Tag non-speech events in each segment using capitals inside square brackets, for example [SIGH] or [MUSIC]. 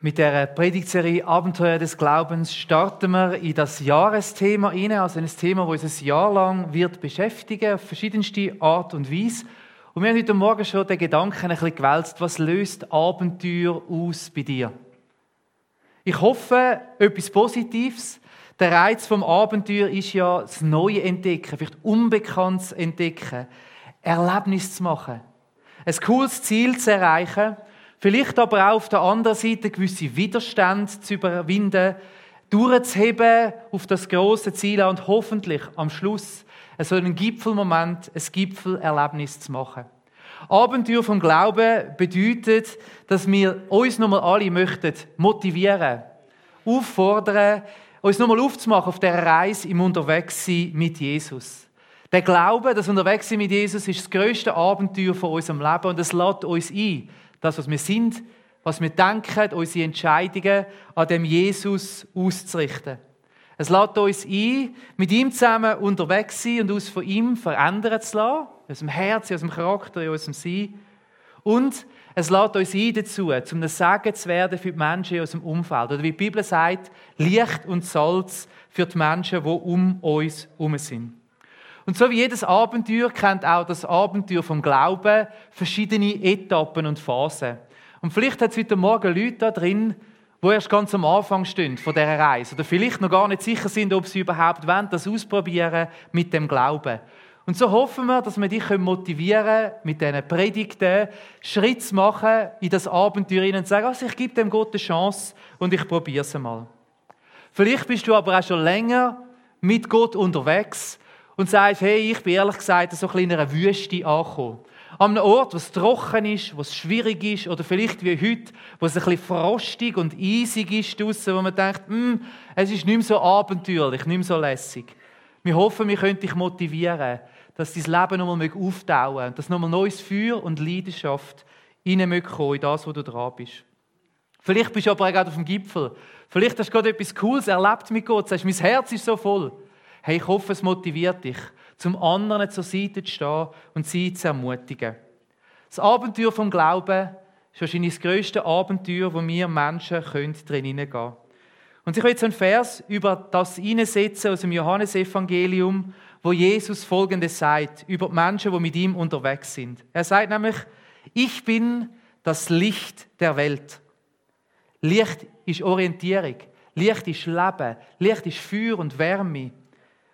Mit der Predigtserie Abenteuer des Glaubens starten wir in das Jahresthema hinein, also ein Thema, das uns ein Jahr lang wird beschäftigen, auf verschiedenste Art und Weise. Und wir haben heute Morgen schon den Gedanken ein bisschen gewälzt, was löst Abenteuer aus bei dir? Ich hoffe, etwas Positives. Der Reiz vom Abenteuer ist ja das Neue entdecken, vielleicht Unbekanntes entdecken, Erlebnis zu machen, ein cooles Ziel zu erreichen Vielleicht aber auch auf der anderen Seite gewisse Widerstände zu überwinden, durchzuheben auf das große Ziel und hoffentlich am Schluss so einen Gipfelmoment, ein Gipfelerlebnis zu machen. Abenteuer vom Glauben bedeutet, dass wir uns nochmal alle möchten motivieren, auffordern, uns nochmal aufzumachen auf der Reise im Unterwegssein mit Jesus. Der Glaube, das Unterwegssein mit Jesus, ist das größte Abenteuer von unserem Leben und es lädt uns ein, das, was wir sind, was wir denken, unsere Entscheidungen an dem Jesus auszurichten. Es lädt uns ein, mit ihm zusammen unterwegs sein und uns von ihm verändern zu lassen, in unserem Herzen, in unserem Charakter, in unserem Sein. Und es lädt uns ein dazu, zum ein Segen zu werden für die Menschen in unserem Umfeld. Oder wie die Bibel sagt, Licht und Salz für die Menschen, die um uns herum sind. Und so wie jedes Abenteuer kennt auch das Abenteuer vom Glauben verschiedene Etappen und Phasen. Und vielleicht hat es heute Morgen Leute da drin, die erst ganz am Anfang stehen von dieser Reise oder vielleicht noch gar nicht sicher sind, ob sie überhaupt wollen, das ausprobieren mit dem Glauben. Und so hoffen wir, dass wir dich motivieren können, mit diesen Predigten Schritt zu machen in das Abenteuer und zu sagen, also ich gebe dem Gott eine Chance und ich probiere es mal. Vielleicht bist du aber auch schon länger mit Gott unterwegs und sagst, hey, ich bin ehrlich gesagt so ein in einer Wüste angekommen. An einem Ort, wo es trocken ist, wo es schwierig ist, oder vielleicht wie heute, wo es ein bisschen frostig und eisig ist draussen, wo man denkt, hm, es ist nicht mehr so abenteuerlich, nicht mehr so lässig. Wir hoffen, wir können dich motivieren, dass dein Leben nochmal auftauen dass nochmal neues Feuer und Leidenschaft reinkommen in das, wo du dran bist. Vielleicht bist du aber gerade auf dem Gipfel. Vielleicht hast du gerade etwas Cooles erlebt mit Gott. Sagst, mein Herz ist so voll. Hey, ich hoffe, es motiviert dich, zum anderen zur Seite zu stehen und sie zu ermutigen. Das Abenteuer vom Glauben ist wahrscheinlich das grösste Abenteuer, wo wir Menschen drin hineingehen können. Und ich will jetzt einen Vers über das hineinsetzen aus dem Johannesevangelium, wo Jesus Folgendes sagt über die Menschen, die mit ihm unterwegs sind. Er sagt nämlich, ich bin das Licht der Welt. Licht ist Orientierung, Licht ist Leben, Licht ist Feuer und Wärme.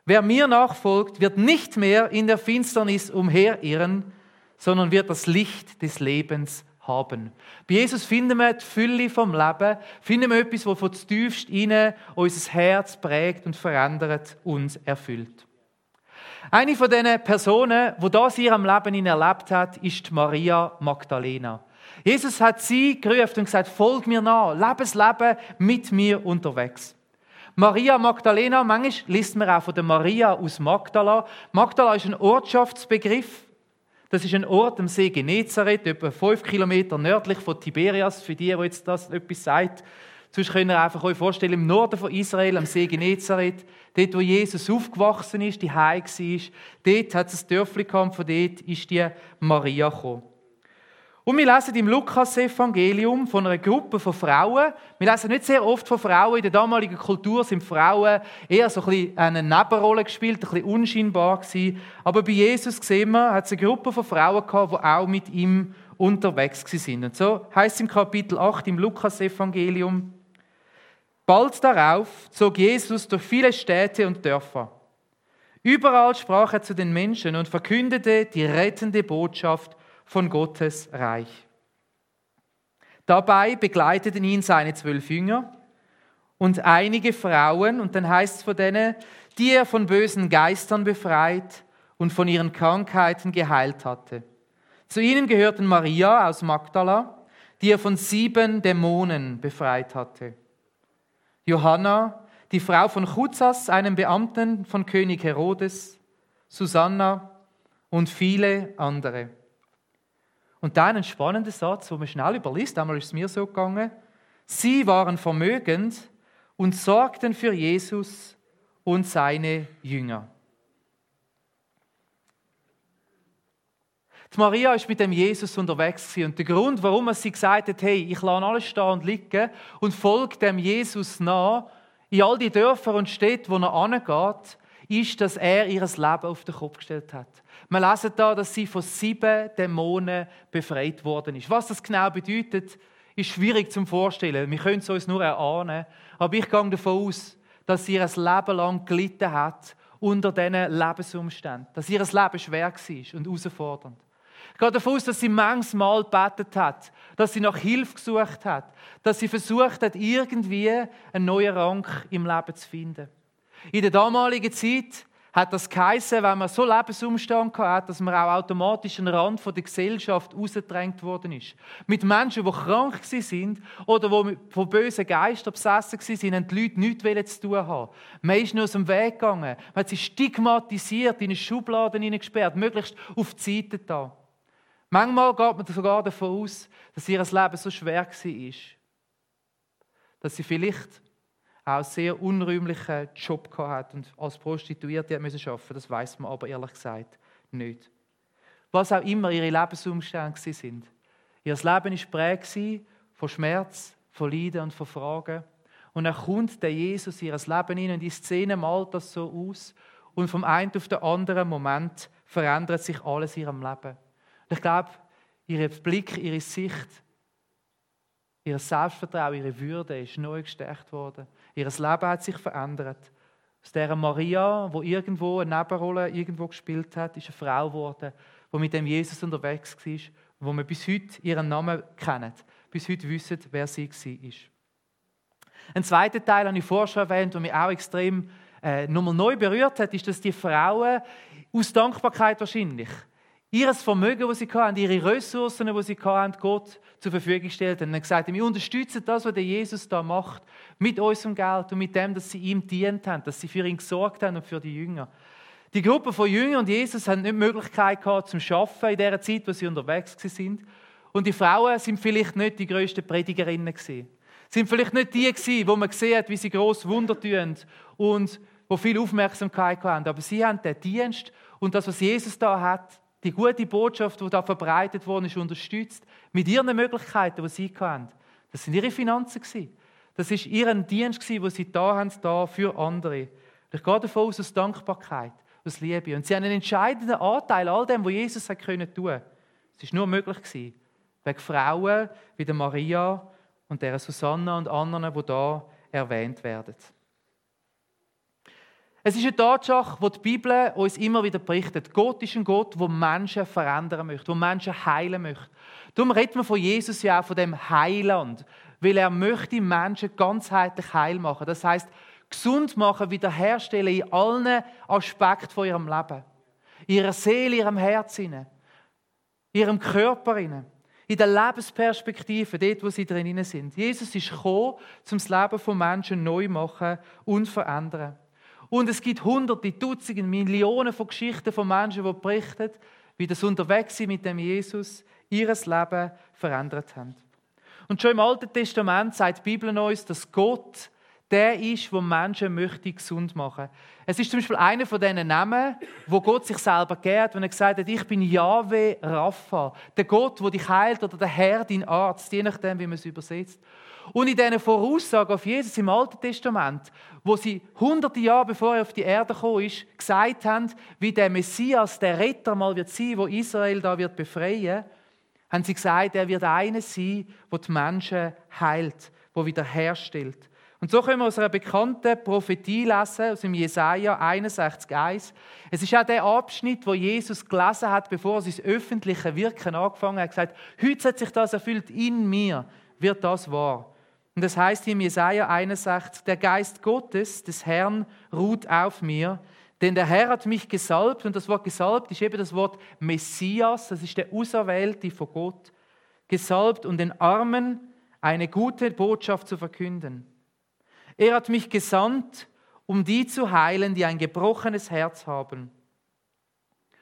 Wer mir nachfolgt, wird nicht mehr in der Finsternis umherirren, sondern wird das Licht des Lebens haben. Bei Jesus finden wir die Fülle vom Leben, finden wir etwas, das von tiefst innen unser Herz prägt und verändert und erfüllt. Eine von diesen Personen, die das in ihrem Leben erlebt hat, ist Maria Magdalena. Jesus hat sie gerufen und gesagt, folg mir nach, lebe das Leben mit mir unterwegs. Maria Magdalena, manchmal liest man auch von der Maria aus Magdala. Magdala ist ein Ortschaftsbegriff. Das ist ein Ort am See Genezareth, etwa fünf Kilometer nördlich von Tiberias, für die, die jetzt das etwas sagt. Sonst könnt ihr einfach euch vorstellen, im Norden von Israel, am See Genezareth, dort, wo Jesus aufgewachsen ist, die Heim war, dort hat es ein Dörfli gehabt, von dort ist die Maria gekommen. Und wir lesen im Lukas-Evangelium von einer Gruppe von Frauen. Wir lesen nicht sehr oft von Frauen. In der damaligen Kultur sind Frauen eher so ein bisschen eine Nebenrolle gespielt, ein bisschen unscheinbar gewesen. Aber bei Jesus sehen wir, hat es eine Gruppe von Frauen gehabt, die auch mit ihm unterwegs sind. Und so heißt es im Kapitel 8 im Lukas-Evangelium, Bald darauf zog Jesus durch viele Städte und Dörfer. Überall sprach er zu den Menschen und verkündete die rettende Botschaft von Gottes Reich. Dabei begleiteten ihn seine zwölf Jünger und einige Frauen, und dann heißt es von denen, die er von bösen Geistern befreit und von ihren Krankheiten geheilt hatte. Zu ihnen gehörten Maria aus Magdala, die er von sieben Dämonen befreit hatte. Johanna, die Frau von Chuzas, einem Beamten von König Herodes, Susanna und viele andere. Und dann ein spannender Satz, wo man schnell überliest, einmal ist es mir so gegangen. Sie waren vermögend und sorgten für Jesus und seine Jünger. Die Maria ist mit dem Jesus unterwegs und der Grund, warum sie gesagt hat, hey, ich lasse alles stehen und liegen und folge dem Jesus nach in all die Dörfer und Städte, wo er angeht, ist, dass er ihr Leben auf den Kopf gestellt hat. Wir lesen da, dass sie von sieben Dämonen befreit worden ist. Was das genau bedeutet, ist schwierig zu vorstellen. Wir können es uns nur erahnen. Aber ich gehe davon aus, dass sie ihr Leben lang gelitten hat unter diesen Lebensumständen. Dass ihr Leben schwer war und herausfordernd. Ich gehe davon aus, dass sie manchmal gebetet hat, dass sie nach Hilfe gesucht hat, dass sie versucht hat, irgendwie einen neuen Rang im Leben zu finden. In der damaligen Zeit hat das geheißen, wenn man so Lebensumstand hat, dass man auch automatisch an den Rand der Gesellschaft ausgedrängt worden ist. Mit Menschen, die krank sind oder die von bösen Geistern besessen waren, haben die Leute nichts zu tun haben. Man ist nur aus dem Weg gegangen. Man hat sie stigmatisiert, in eine Schublade hineingesperrt, möglichst auf die Seite da. Manchmal geht man sogar davon aus, dass ihr Leben so schwer war, dass sie vielleicht auch sehr unrühmlichen Job hat und als Prostituierte arbeiten musste. Das weiß man aber ehrlich gesagt nicht. Was auch immer ihre Lebensumstände sind. Ihr Leben war geprägt von Schmerz, von Leiden und von Fragen. Und dann kommt der Jesus in ihr Leben hinein und die Szene malt das so aus. Und vom einen auf den anderen Moment verändert sich alles in ihrem Leben. Und ich glaube, ihr Blick, ihre Sicht, ihr Selbstvertrauen, ihre Würde ist neu gestärkt worden. Ihr Leben hat sich verändert. Aus dieser Maria, wo irgendwo eine Nebenrolle irgendwo gespielt hat, ist eine Frau geworden, die mit dem Jesus unterwegs war, wo wir bis heute ihren Namen kennen, bis heute wissen, wer sie war. Ein zweiter Teil habe ich vorher schon erwähnt, der mich auch extrem äh, nochmal neu berührt hat, ist, dass die Frauen aus Dankbarkeit wahrscheinlich Ihres Vermögen, das sie hatten, ihre Ressourcen, die sie hatten, Gott zur Verfügung gestellt haben. Und gesagt, wir unterstützen das, was der Jesus da macht, mit unserem Geld und mit dem, dass sie ihm dient haben, dass sie für ihn gesorgt haben und für die Jünger. Die Gruppe von Jüngern und Jesus haben nicht die Möglichkeit gehabt zum Schaffen in der Zeit, wo sie unterwegs sind. Und die Frauen sind vielleicht nicht die größten Predigerinnen gewesen. Sind vielleicht nicht die gewesen, wo man gesehen hat, wie sie groß Wunder tun und wo viel Aufmerksamkeit haben. Aber sie haben den Dienst und das, was Jesus da hat, die gute Botschaft, die da verbreitet worden ist, unterstützt mit ihren Möglichkeiten, die sie hatten. Das sind ihre Finanzen Das ist ihren Dienst den sie da haben, da für andere. Ich gehe davon aus, aus Dankbarkeit, aus Liebe. Und sie haben einen entscheidenden Anteil an all dem, was Jesus hat können tun. Es ist nur möglich wegen Frauen wie der Maria und der Susanna und anderen, die da erwähnt werden. Es ist eine Tatsache, die die Bibel uns immer wieder berichtet. Gott ist ein Gott, der Menschen verändern möchte, der Menschen heilen möchte. Darum redet man von Jesus ja auch von dem Heiland, weil er möchte Menschen ganzheitlich heil machen. Das heißt, gesund machen, wiederherstellen in allen Aspekten von ihrem Leben. Ihrer Seele, ihrem Herz, ihrem Körper, in der Lebensperspektive, dort, wo sie drin sind. Jesus ist gekommen, um das Leben von Menschen neu zu machen und zu verändern. Und es gibt hunderte, Dutzende, Millionen von Geschichten von Menschen, die berichten, wie das Unterwegssein mit dem Jesus ihres Leben verändert haben. Und schon im Alten Testament sagt die Bibel uns, dass Gott der ist, der Menschen möchte gesund machen. Es ist zum Beispiel einer von diesen Namen, wo Gott sich selber gehrt, wenn er gesagt hat, ich bin Yahweh Rapha, der Gott, der dich heilt, oder der Herr, dein Arzt, je nachdem, wie man es übersetzt. Und in diesen Voraussagen auf Jesus im Alten Testament, wo sie hunderte Jahre bevor er auf die Erde gekommen ist, gesagt haben, wie der Messias, der Retter mal wird sein, wo Israel da wird befreien, haben sie gesagt, er wird einer sein, der die Menschen heilt, der wiederherstellt. Und so können wir aus einer bekannten Prophetie lesen, aus dem Jesaja 61,1. Es ist auch der Abschnitt, wo Jesus gelesen hat, bevor er sein öffentliches Wirken angefangen hat. Er hat gesagt, heute hat sich das erfüllt in mir, wird das wahr. Und das heißt hier im Jesaja 61, der Geist Gottes, des Herrn, ruht auf mir, denn der Herr hat mich gesalbt, und das Wort gesalbt ist eben das Wort Messias, das ist der Auserwählte von Gott, gesalbt, um den Armen eine gute Botschaft zu verkünden. Er hat mich gesandt, um die zu heilen, die ein gebrochenes Herz haben,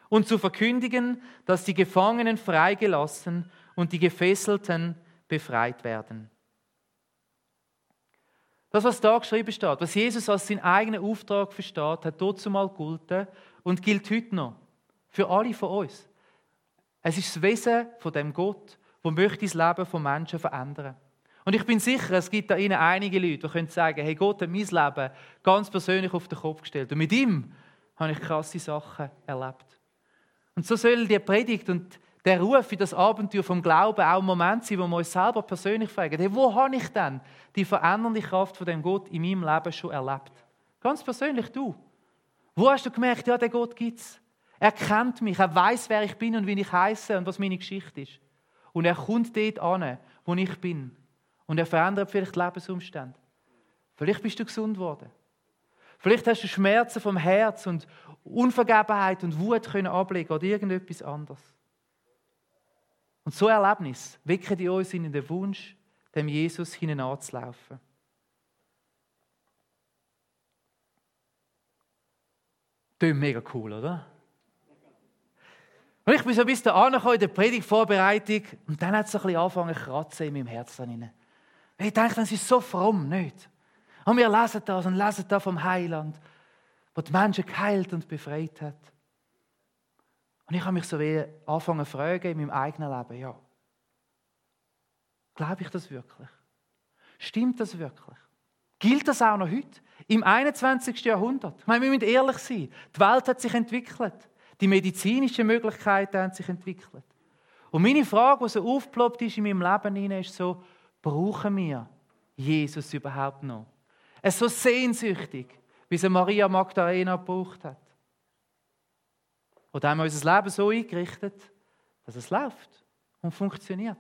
und zu verkündigen, dass die Gefangenen freigelassen und die Gefesselten befreit werden. Das, was da geschrieben steht, was Jesus als seinen eigenen Auftrag versteht, hat dort zumal gegolten und gilt heute noch. Für alle von uns. Es ist das Wesen von dem Gott, wo möchte das Leben von Menschen verändern. Und ich bin sicher, es gibt da Ihnen einige Leute, die können sagen, hey, Gott hat mein Leben ganz persönlich auf den Kopf gestellt. Und mit ihm habe ich krasse Sachen erlebt. Und so soll die Predigt und der Ruf in das Abenteuer vom Glauben auch ein Moment sein, wo wir uns selber persönlich fragen, hey, wo habe ich denn die verändernde Kraft von dem Gott in meinem Leben schon erlebt? Ganz persönlich du. Wo hast du gemerkt, ja, der Gott gibt es? Er kennt mich, er weiß, wer ich bin und wie ich heiße und was meine Geschichte ist. Und er kommt dort an, wo ich bin. Und er verändert vielleicht Lebensumstände. Vielleicht bist du gesund worden. Vielleicht hast du Schmerzen vom Herz und Unvergebenheit und Wut können ablegen oder irgendetwas anderes. Und so Erlebnis wecken die uns in den Wunsch, dem Jesus hineinzulaufen. Klingt mega cool, oder? Und ich bin so bis da angekommen in der Predigtvorbereitung und dann hat es ein bisschen angefangen zu kratzen in meinem Herzen. Ich denke, das ist so fromm, nicht? Und wir lesen das und lesen das vom Heiland, wo die Menschen geheilt und befreit hat. Und ich habe mich so wie angefangen zu fragen in meinem eigenen Leben, ja, glaube ich das wirklich? Stimmt das wirklich? Gilt das auch noch heute? Im 21. Jahrhundert? Ich meine, wir müssen ehrlich sein. Die Welt hat sich entwickelt. Die medizinischen Möglichkeiten haben sich entwickelt. Und meine Frage, die so aufgeploppt ist in meinem Leben, ist so, brauchen wir Jesus überhaupt noch? Es ist so sehnsüchtig, wie sie Maria Magdalena gebraucht hat. Oder haben wir unser Leben so eingerichtet, dass es läuft und funktioniert.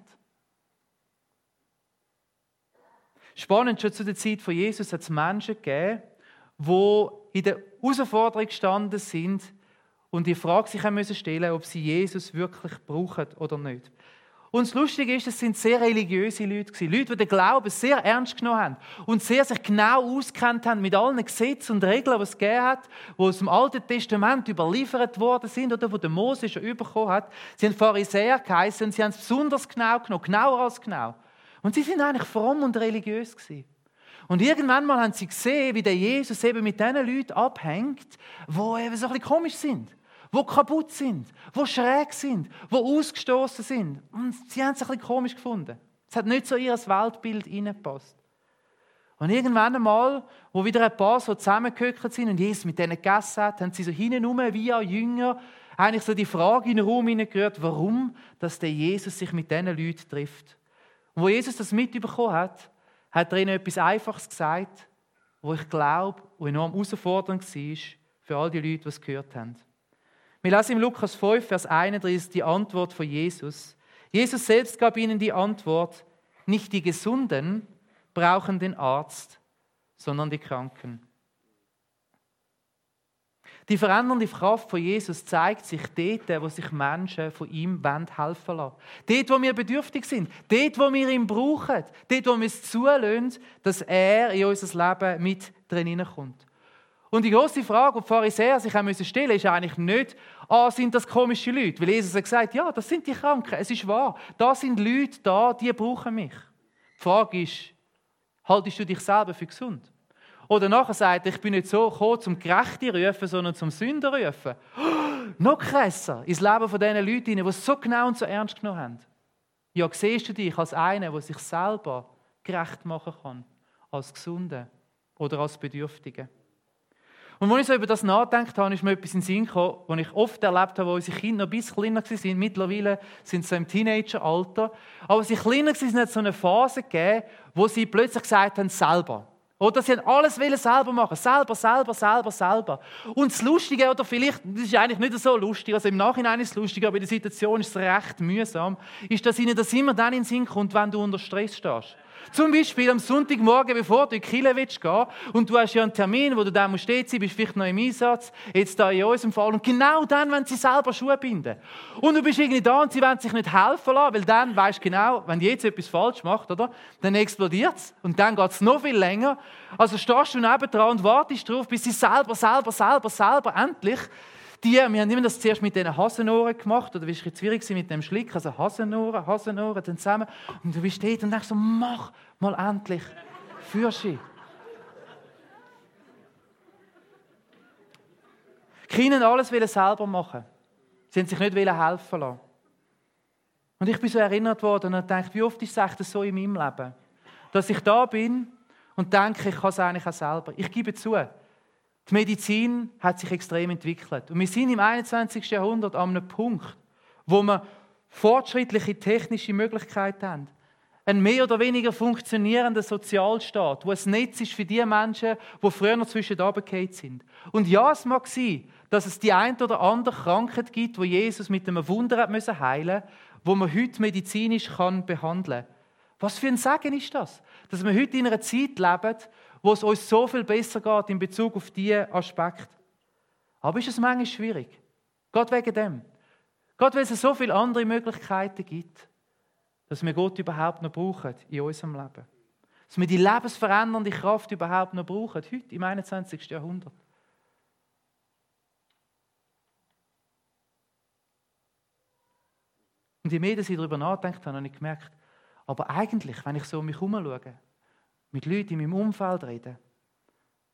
Spannend, schon zu der Zeit von Jesus hat es Menschen gegeben, die in der Herausforderung gestanden sind und die Frage sich haben müssen stellen, ob sie Jesus wirklich brauchen oder nicht. Und das Lustige ist, es sind sehr religiöse Leute. Leute, die den Glauben sehr ernst genommen haben und sehr sich genau auskennt haben mit allen Gesetzen und Regeln, die es gegeben hat, die aus dem Alten Testament überliefert worden sind oder wo der Mose schon bekommen hat. Sie haben Pharisäer geheißen sie haben es besonders genau genommen, genauer als genau. Und sie sind eigentlich fromm und religiös gewesen. Und irgendwann mal haben sie gesehen, wie der Jesus eben mit diesen Leuten abhängt, die eben so ein bisschen komisch sind wo kaputt sind, wo schräg sind, wo ausgestoßen sind. Und sie haben es ein bisschen komisch gefunden. Es hat nicht so ihr Weltbild hineingepasst. Und irgendwann einmal, wo wieder ein paar so zusammengehockt sind und Jesus mit denen gegessen hat, haben sie so hintenrum wie ein Jünger eigentlich so die Frage in den Raum hineingehört, warum dass der Jesus sich mit diesen Leuten trifft. Und wo Jesus das mitbekommen hat, hat er ihnen etwas Einfaches gesagt, wo ich glaube, wo enorm herausfordernd war für all die Leute, die es gehört haben. Wir lesen im Lukas 5, Vers 31 die Antwort von Jesus. Jesus selbst gab ihnen die Antwort, nicht die Gesunden brauchen den Arzt, sondern die Kranken. Die verändernde Kraft von Jesus zeigt sich dort, wo sich Menschen von ihm helfen lassen. Dort, wo wir bedürftig sind. Dort, wo wir ihn brauchen. Dort, wo wir es zulassen, dass er in unser Leben mit drin kommt. Und die große Frage, die die Pharisäer sich haben stellen müssen, ist eigentlich nicht, ah, sind das komische Leute? Weil Jesus hat gesagt, ja, das sind die Kranken, es ist wahr. Da sind Leute da, die brauchen mich. Die Frage ist, haltest du dich selber für gesund? Oder nachher sagt er, ich bin nicht so gekommen, zum Gerechte rufen, sondern zum Sünder rufen. Oh, [GASPS] noch krasser, ins Leben von diesen Leuten, die es so genau und so ernst genommen haben. Ja, siehst du dich als einer, der sich selber gerecht machen kann, als Gesunde oder als Bedürftige? Und als ich so über das nachgedacht habe, ist mir etwas in den Sinn gekommen, was ich oft erlebt habe, wo unsere Kinder noch ein bisschen kleiner waren. Mittlerweile sind sie im Teenageralter. Aber als sie kleiner waren, hat es so eine Phase gegeben, wo sie plötzlich gesagt haben, selber. Oder sie haben alles selber machen. Selber, selber, selber, selber. Und das Lustige, oder vielleicht, das ist eigentlich nicht so lustig, also im Nachhinein ist es lustig, aber in der Situation ist es recht mühsam, ist, dass ihnen das immer dann in den Sinn kommt, wenn du unter Stress stehst. Zum Beispiel am Sonntagmorgen, bevor du in die Kirche willst gehen und du hast ja einen Termin, wo du da musst stehen, bist vielleicht noch im Einsatz, jetzt da in unserem Fall. Und genau dann, wenn sie selber Schuhe binden. Und du bist irgendwie da und sie wollen sich nicht helfen lassen, weil dann weißt du genau, wenn jetzt etwas falsch macht, oder? Dann explodiert es und dann geht es noch viel länger. Also stehst du nebendran und wartest darauf, bis sie selber, selber, selber, selber endlich die, wir haben immer das zuerst mit diesen Hasenohren gemacht, oder bist du schwierig mit dem Schlick, also Hasenohren, Hasenohren, dann zusammen. Und du bist dort und denkst so, mach mal endlich Fürschi. Kinder alles selber machen. Sie haben sich nicht helfen lassen. Und ich bin so erinnert worden und dachte, wie oft ist es so in meinem Leben, dass ich da bin und denke, ich kann es eigentlich auch selber. Ich gebe zu, die Medizin hat sich extrem entwickelt. Und wir sind im 21. Jahrhundert an einem Punkt, wo wir fortschrittliche technische Möglichkeiten haben. Ein mehr oder weniger funktionierender Sozialstaat, wo ein Netz ist für die Menschen, die früher noch zwischen runtergefallen sind. Und ja, es mag sein, dass es die ein oder andere Krankheit gibt, wo Jesus mit einem Wunder hat müssen heilen, wo man heute medizinisch kann behandeln. Was für ein Segen ist das, dass wir heute in einer Zeit leben, wo es uns so viel besser geht in Bezug auf diese Aspekte. Aber ist es manchmal schwierig? Gott wegen dem. Gott, weil es so viele andere Möglichkeiten gibt, dass wir Gott überhaupt noch brauchen in unserem Leben. Dass wir die lebensverändernde Kraft überhaupt noch brauchen, heute im 21. Jahrhundert. Und je mehr ich darüber nachdenkt habe, habe ich gemerkt, aber eigentlich, wenn ich so um mich herum schaue, mit Leuten in meinem Umfeld rede,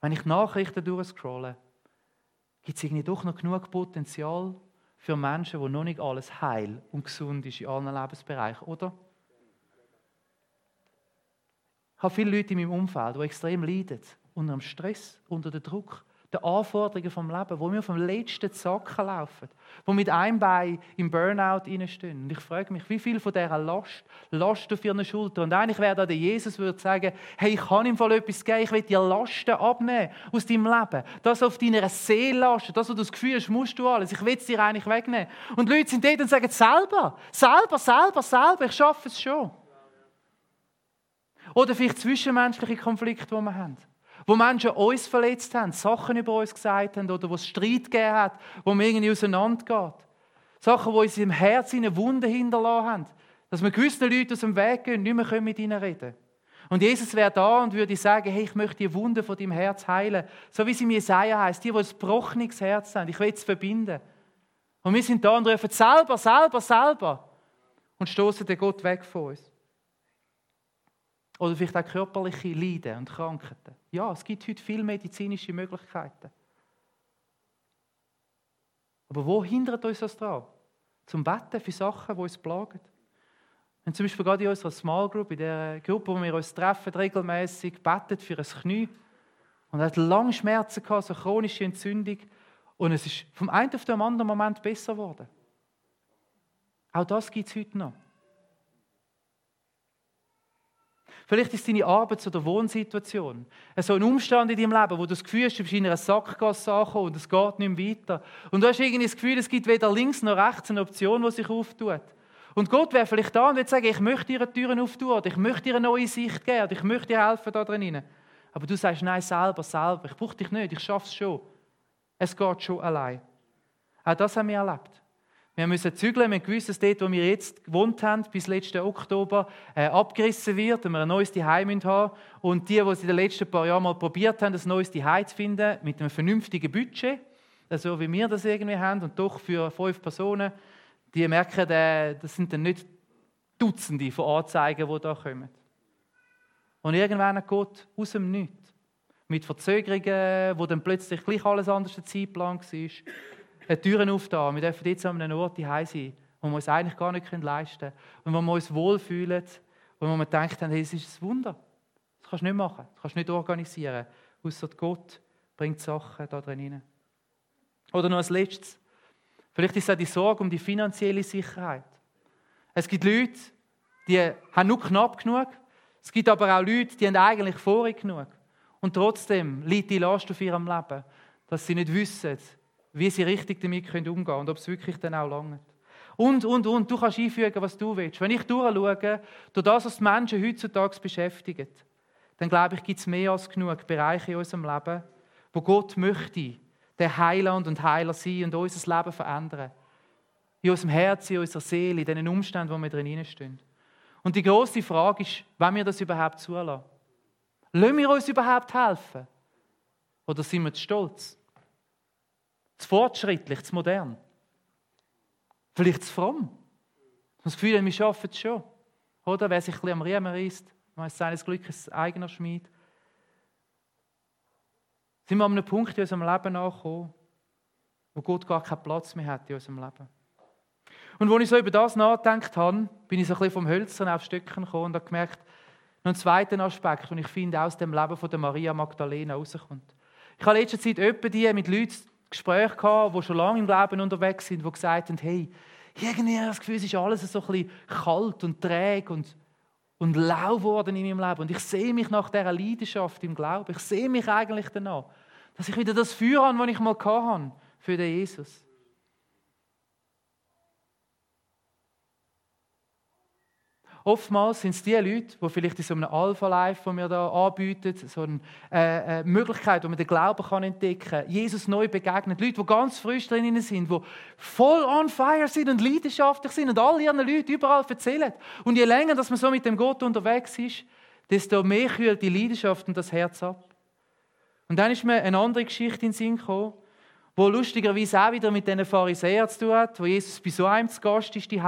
wenn ich Nachrichten durchscrolle, gibt es irgendwie doch noch genug Potenzial für Menschen, wo noch nicht alles heil und gesund ist in allen Lebensbereichen, oder? Ich habe viele Leute in meinem Umfeld, die extrem leiden, unter dem Stress, unter dem Druck, den Anforderungen vom Leben, wo wir vom letzten Zacken laufen, wo mit einem Bein im Burnout stehen. Und ich frage mich, wie viel von dieser Last Last auf ihren Schultern? Und eigentlich wäre da der Jesus würde sagen, hey, ich kann ihm voll etwas geben, ich will dir Lasten abnehmen aus deinem Leben. Das auf deiner Seele lasten, das, was du das Gefühl hast, musst du alles. Ich will es dir eigentlich wegnehmen. Und Leute sind dort und sagen, selber, selber, selber, selber, ich schaffe es schon. Oder vielleicht zwischenmenschliche Konflikte, die wir haben. Wo Menschen uns verletzt haben, Sachen über uns gesagt haben oder wo es Streit gegeben hat, wo man irgendwie auseinandergeht. Sachen, die uns im Herzen eine Wunde hinterlassen haben. Dass wir gewissen Leuten aus dem Weg gehen und nicht mehr mit ihnen reden können. Und Jesus wäre da und würde sagen, hey, ich möchte die Wunde von deinem Herz heilen. So wie sie im Jesaja heißt, die, die ein gebrochenes Herz haben. Ich will es verbinden. Und wir sind da und rufen selber, selber, selber. Und stoßen den Gott weg von uns. Oder vielleicht auch körperliche Leiden und Krankheiten. Ja, es gibt heute viele medizinische Möglichkeiten. Aber wo hindert uns das daran? Zum Betten für Sachen, die uns plagen. Wenn zum Beispiel gerade in unserer Small Group, in der Gruppe, wo wir uns treffen, regelmäßig betet für ein Knie und hat lange Schmerzen gehabt, so chronische Entzündung und es ist vom einen auf den anderen Moment besser geworden. Auch das gibt es heute noch. Vielleicht ist es deine Arbeits- oder Wohnsituation. So ein Umstand in deinem Leben, wo du das Gefühl hast, du bist in einer Sackgasse angekommen und es geht nicht mehr weiter. Und du hast irgendwie das Gefühl, es gibt weder links noch rechts eine Option, die sich auftut. Und Gott wäre vielleicht da und würde sagen, ich möchte dir Türen auftun oder ich möchte dir eine neue Sicht geben oder ich möchte dir helfen da drin. Aber du sagst, nein, selber, selber, ich brauche dich nicht, ich schaffe es schon. Es geht schon allein. Auch das haben wir erlebt. Wir müssen zügeln, wir gewusst, dass dort, wo wir jetzt gewohnt haben, bis letzten Oktober äh, abgerissen wird und wir ein neues Zuhause haben. Und die, die es in den letzten paar Jahren mal probiert haben, ein neues Zuhause zu finden, mit einem vernünftigen Budget, so wie wir das irgendwie haben, und doch für fünf Personen, die merken, äh, das sind dann nicht Dutzende von Anzeigen, die da kommen. Und irgendwann Gott aus dem Nichts, mit Verzögerungen, wo dann plötzlich gleich alles anders der Zeitplan war, die Türen aufgetan. Wir dürfen jetzt an einem Ort hier sein, wo wir uns eigentlich gar nicht leisten können. Und wo wir uns wohlfühlen und wo wir gedacht haben, hey, es ist ein Wunder. Das kannst du nicht machen, das kannst du nicht organisieren. Außer Gott bringt Sachen da drin rein. Oder noch als letztes. Vielleicht ist es auch die Sorge um die finanzielle Sicherheit. Es gibt Leute, die haben nur knapp genug. Es gibt aber auch Leute, die haben eigentlich vorig genug. Und trotzdem liegt die Last auf ihrem Leben, dass sie nicht wissen, wie sie richtig damit umgehen können und ob es wirklich dann auch langt. Und, und, und, du kannst einfügen, was du willst. Wenn ich durchschaue, durch das, was die Menschen heutzutage beschäftigt, dann glaube ich, gibt es mehr als genug Bereiche in unserem Leben, wo Gott möchte, der Heiland und Heiler sein und unser Leben verändern. In unserem Herzen, in unserer Seele, in den Umständen, wo wir drin stehen. Und die große Frage ist, wenn wir das überhaupt zulassen. Lassen wir uns überhaupt helfen? Oder sind wir zu stolz? Zu fortschrittlich, zu modern. Vielleicht zu fromm. Das Gefühl, wir schaffen es schon. Oder wer sich ein bisschen am Riemen reißt, weiß seines Glückes eigener Schmied. Sind wir an einem Punkt in unserem Leben angekommen, wo Gott gar keinen Platz mehr hat in unserem Leben. Und als ich so über das nachgedacht habe, bin ich so ein bisschen vom Hölzern auf Stöcken gekommen und habe gemerkt, noch einen zweiten Aspekt, den ich finde, aus dem Leben von der Maria Magdalena rauskommt. Ich habe in letzter Zeit öppe die mit Leuten Gespräche gehabt, die schon lange im Leben unterwegs sind, die gesagt haben, hey, irgendwie habe das Gefühl, es ist alles so ein bisschen kalt und träge und, und lau geworden in meinem Leben. Und ich sehe mich nach dieser Leidenschaft im Glauben. Ich sehe mich eigentlich danach, dass ich wieder das Feuer habe, das ich mal hatte für den Jesus. Oftmals sind es die Leute, die vielleicht in so einem Alpha-Life, das wir da anbieten, so eine äh, äh, Möglichkeit, wo man den Glauben entdecken kann, Jesus neu begegnet. Leute, die ganz frisch drin sind, die voll on fire sind und leidenschaftlich sind und all ihren Leuten überall erzählen. Und je länger dass man so mit dem Gott unterwegs ist, desto mehr kühlt die Leidenschaft und das Herz ab. Und dann ist mir eine andere Geschichte in den Sinn gekommen, wo lustigerweise auch wieder mit diesen Pharisäern zu tun hat, wo Jesus bei so einem zu Gast ist, die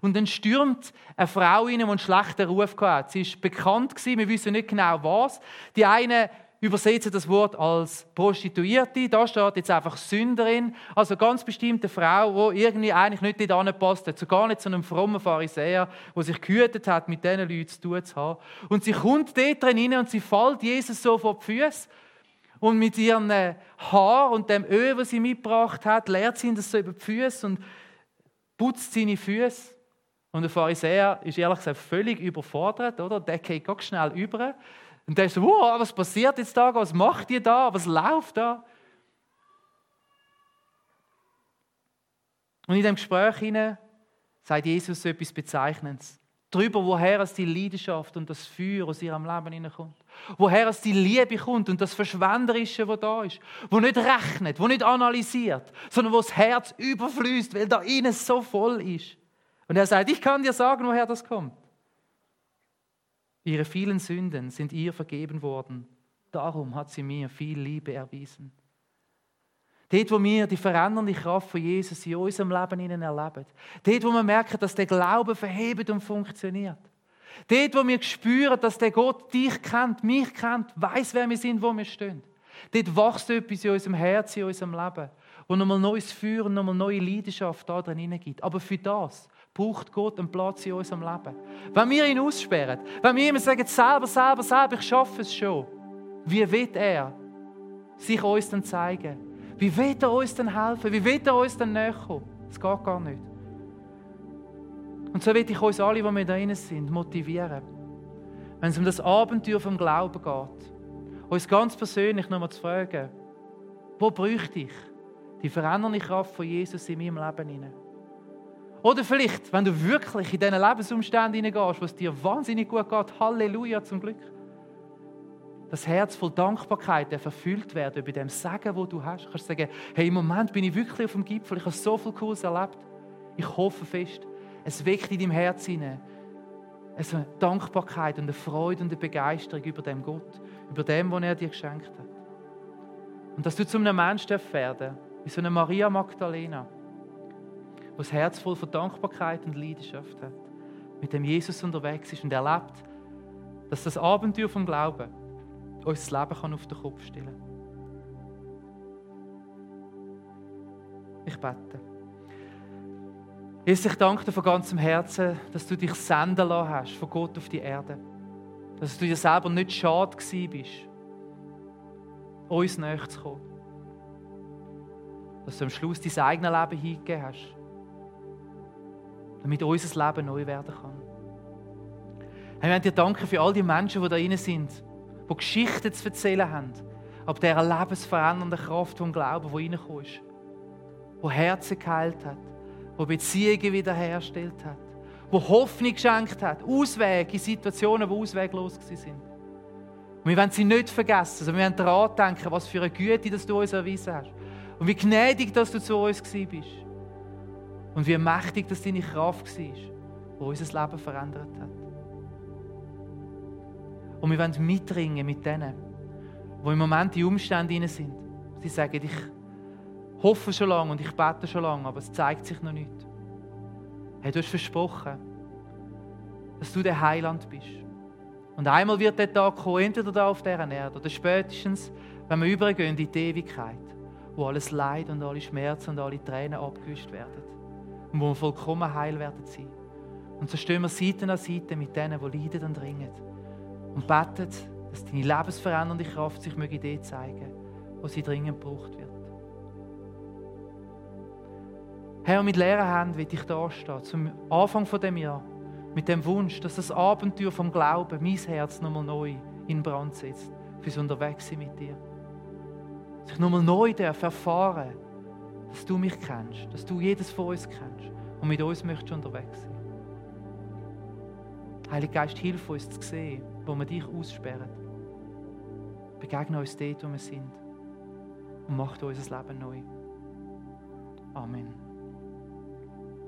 und dann stürmt eine Frau rein, die einen schlechten Ruf hatte. Sie ist bekannt wir wissen nicht genau was. Die eine übersetzen das Wort als Prostituierte, da steht jetzt einfach Sünderin, also ganz bestimmte Frau, die irgendwie eigentlich nicht dort anpasst hat, sogar nicht zu einem frommen Pharisäer, der sich gehütet hat, mit diesen Leuten zu tun zu haben. Und sie kommt dort drin und sie fällt Jesus so vor die Füße und mit ihren äh, Haar und dem Öl, das sie mitgebracht hat, leert sie ihn das so über die Füße und putzt seine Füße. Und der Pharisäer ist ehrlich gesagt völlig überfordert, oder? Der geht ganz schnell über. Und der ist so, wow, was passiert jetzt da? Was macht ihr da? Was läuft da? Und in dem Gespräch hinein sagt Jesus so etwas Bezeichnendes darüber, woher es die Leidenschaft und das Feuer aus ihrem Leben hineinkommt. Woher es die Liebe kommt und das Verschwenderische, was da ist. Wo nicht rechnet, wo nicht analysiert, sondern wo das Herz überfließt, weil da innen so voll ist. Und er sagt, ich kann dir sagen, woher das kommt. Ihre vielen Sünden sind ihr vergeben worden. Darum hat sie mir viel Liebe erwiesen. Dort, wo wir die verändernde Kraft von Jesus in unserem Leben erleben. Dort, wo wir merken, dass der Glaube verhebt und funktioniert. Dort, wo wir spüren, dass der Gott dich kennt, mich kennt, weiß, wer wir sind, wo wir stehen. Dort wächst etwas in unserem Herzen, in unserem Leben, wo nochmal neues Feuer nochmal neue Leidenschaft da drin gibt. Aber für das braucht Gott einen Platz in unserem Leben. Wenn wir ihn aussperren, wenn wir immer sagen, selber, selber, selber, ich schaffe es schon, wie wird er sich uns dann zeigen? Wie will er uns denn helfen? Wie will er uns denn näher kommen? Das geht gar nicht. Und so will ich uns alle, die wir da drin sind, motivieren. Wenn es um das Abenteuer vom Glauben geht, uns ganz persönlich nochmal zu fragen, wo bräuchte ich die verändernde Kraft von Jesus in meinem Leben hinein? Oder vielleicht, wenn du wirklich in diesen Lebensumständen hineingehst, wo es dir wahnsinnig gut geht, Halleluja zum Glück das Herz voll Dankbarkeit erfüllt werden über dem Sagen, wo du hast. Du kannst sagen, hey, im Moment bin ich wirklich auf dem Gipfel, ich habe so viel Cooles erlebt. Ich hoffe fest, es weckt in deinem Herz hinein eine Dankbarkeit und eine Freude und eine Begeisterung über dem Gott, über dem, was er dir geschenkt hat. Und dass du zu einem Menschen werden wie so eine Maria Magdalena, wo das Herz voll von Dankbarkeit und Leidenschaft hat, mit dem Jesus unterwegs ist und erlebt, dass das Abenteuer vom Glauben uns das Leben auf den Kopf stellen kann. Ich bete. Jesus, ich danke dir von ganzem Herzen, dass du dich senden lassen hast von Gott auf die Erde. Dass du dir selber nicht schade gewesen bist, uns näher zu kommen. Dass du am Schluss dein eigenes Leben hingegeben hast, damit unser Leben neu werden kann. wir wollen dir danken für all die Menschen, die da drin sind, die Geschichten zu erzählen haben, ab dieser lebensverändernden Kraft vom Glauben, die reingekommen ist, die Herzen geheilt hat, die Beziehungen wiederhergestellt hat, die Hoffnung geschenkt hat, Auswege in Situationen, die ausweglos sind. Und wir wollen sie nicht vergessen, sondern wir wollen daran denken, was für eine Güte dass du uns erwiesen hast. Und wie gnädig, dass du zu uns bist. Und wie mächtig, dass deine Kraft war, die unser Leben verändert hat. Und wir wollen mitringen mit denen, die im Moment in Umständen sind. Sie sagen, ich hoffe schon lange und ich bete schon lange, aber es zeigt sich noch nicht. Hey, du hast versprochen, dass du der Heiland bist. Und einmal wird der Tag kommen, entweder da auf dieser Erde oder spätestens, wenn wir übergehen in die Ewigkeit, wo alles Leid und alle Schmerzen und alle Tränen abgewischt werden. und wo wir vollkommen heil werden sein. Und so stehen wir Seite an Seite mit denen, die leiden und ringen und beten, dass deine lebensverändernde Kraft sich möge dir zeigen, wo sie dringend gebraucht wird. Herr, mit leeren Händen will ich da stehen, zum Anfang von dem Jahr, mit dem Wunsch, dass das Abenteuer vom Glauben mein Herz nochmal neu in Brand setzt, fürs Unterwegssein mit dir. Dass ich nochmal neu darf erfahren, dass du mich kennst, dass du jedes von uns kennst und mit uns möchtest unterwegs sein. Heiliger Geist, hilf uns zu sehen, wo wir dich aussperren. Begegne uns dort, wo wir sind und macht unser Leben neu. Amen.